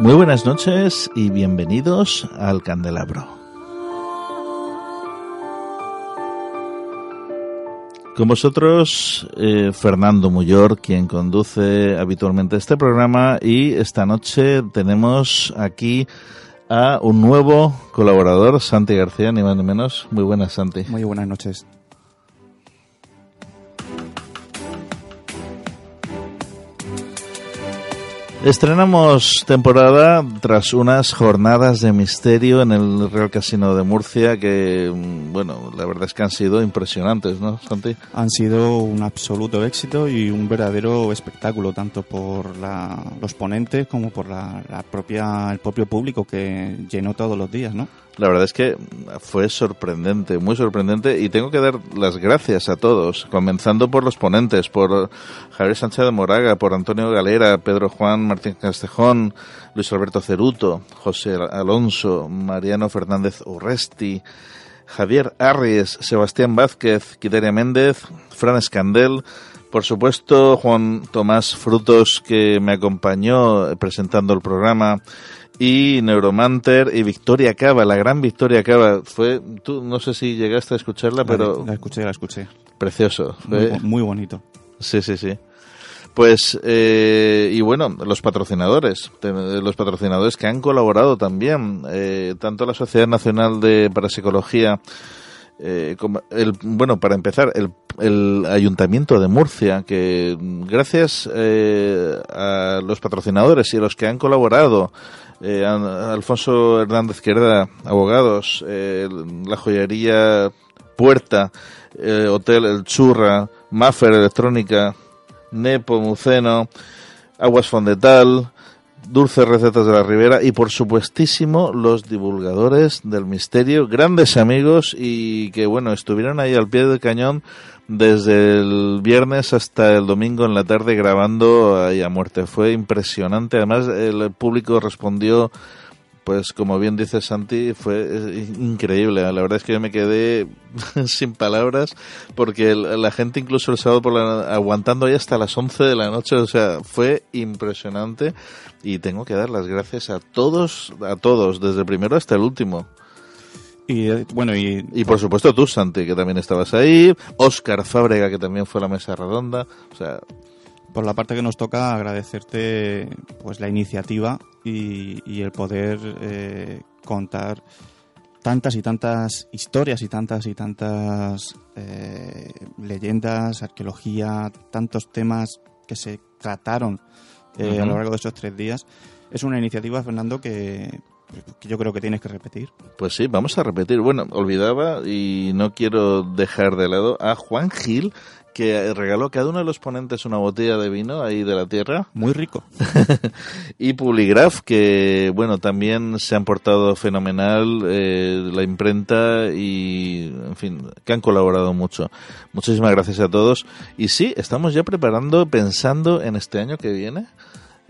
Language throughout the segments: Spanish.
Muy buenas noches y bienvenidos al Candelabro. Con vosotros, eh, Fernando Muyor, quien conduce habitualmente este programa, y esta noche tenemos aquí a un nuevo colaborador, Santi García, ni más ni menos. Muy buenas, Santi. Muy buenas noches. Estrenamos temporada tras unas jornadas de misterio en el Real Casino de Murcia que, mm, bueno, la verdad es que han sido impresionantes, ¿no, Santi? Han sido un absoluto éxito y un verdadero espectáculo, tanto por los ponentes como por la, propia, el propio público que llenó todos los días, ¿no? La verdad es que fue sorprendente, muy sorprendente, y tengo que dar las gracias a todos, comenzando por los ponentes, por Javier Sánchez de Moraga, por Antonio Galera, Pedro Juan Martín Castejón, Luis Alberto Ceruto, José Alonso, Mariano Fernández Urresti, Javier Arries, Sebastián Vázquez, Quideria Méndez, Fran Escandel, por supuesto Juan Tomás Frutos que me acompañó presentando el programa, y Neuromanter y Victoria Cava, la gran Victoria Cava. Fue, tú no sé si llegaste a escucharla, pero... La escuché, la escuché. Precioso. Muy, bonito. Sí, sí, sí. Pues, eh, y bueno, los patrocinadores, los patrocinadores que han colaborado también, eh, tanto la Sociedad Nacional de Parapsicología, eh, el, bueno, para empezar, el, el Ayuntamiento de Murcia, que gracias eh, a los patrocinadores y a los que han colaborado, eh, Alfonso Hernández Querda, abogados, eh, la joyería Puerta, Hotel El Churra, Maffer Electrónica, Nepo Muceno, Aguas Fondetal, Dulces Recetas de la Ribera y por supuestísimo los divulgadores del misterio, grandes amigos y que bueno, estuvieron ahí al pie del cañón desde el viernes hasta el domingo en la tarde grabando ahí a muerte. Fue impresionante. Además, el público respondió, pues como bien dice Santi, fue increíble. La verdad es que yo me quedé sin palabras porque la gente incluso el sábado por la, aguantando ahí hasta las 11 de la noche. O sea, fue impresionante y tengo que dar las gracias a todos, a todos, desde el primero hasta el último. Y eh, bueno, y, y por supuesto tú, Santi, que también estabas ahí, Oscar Fábrega, que también fue a la mesa redonda, o sea... Por la parte que nos toca, agradecerte pues la iniciativa y, el poder eh, contar tantas y tantas historias y tantas y tantas eh, leyendas, arqueología, tantos temas que se trataron a lo largo de estos tres días. Es una iniciativa, Fernando, que que yo creo que tienes que repetir. Pues sí, vamos a repetir. Bueno, olvidaba y no quiero dejar de lado a Juan Gil, que regaló a cada uno de los ponentes una botella de vino ahí de la tierra. Muy rico. y Publigraph, que bueno, también se han portado fenomenal, eh, la imprenta y, en fin, que han colaborado mucho. Muchísimas gracias a todos. Y sí, estamos ya preparando, pensando en este año que viene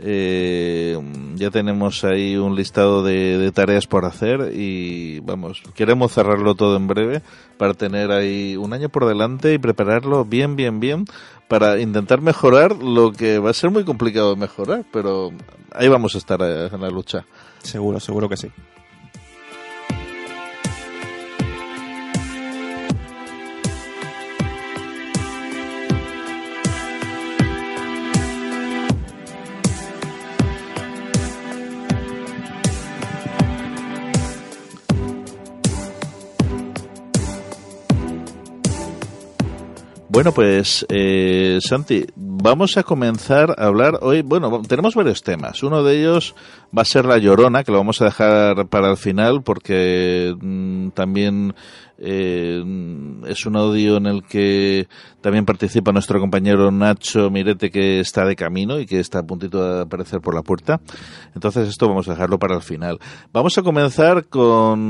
Eh, ya tenemos ahí un listado de, de, tareas por hacer y vamos, queremos cerrarlo todo en breve para tener ahí un año por delante y prepararlo bien, bien, bien para intentar mejorar lo que va a ser muy complicado de mejorar, pero ahí vamos a estar eh, en la lucha. Seguro, seguro que sí. Bueno, pues eh, Santi, vamos a comenzar a hablar hoy. Bueno, tenemos varios temas. Uno de ellos va a ser la llorona, que lo vamos a dejar para el final porque mm, también eh, es un audio en el que también participa nuestro compañero Nacho Mirete, que está de camino y que está a puntito de aparecer por la puerta. Entonces, esto vamos a dejarlo para el final. Vamos a comenzar con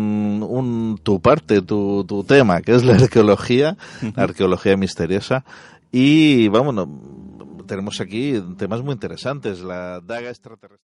un, tu parte, tu, tu tema, que es la arqueología, la arqueología misteriosa. Y vámonos, tenemos aquí temas muy interesantes. La daga extraterrestre.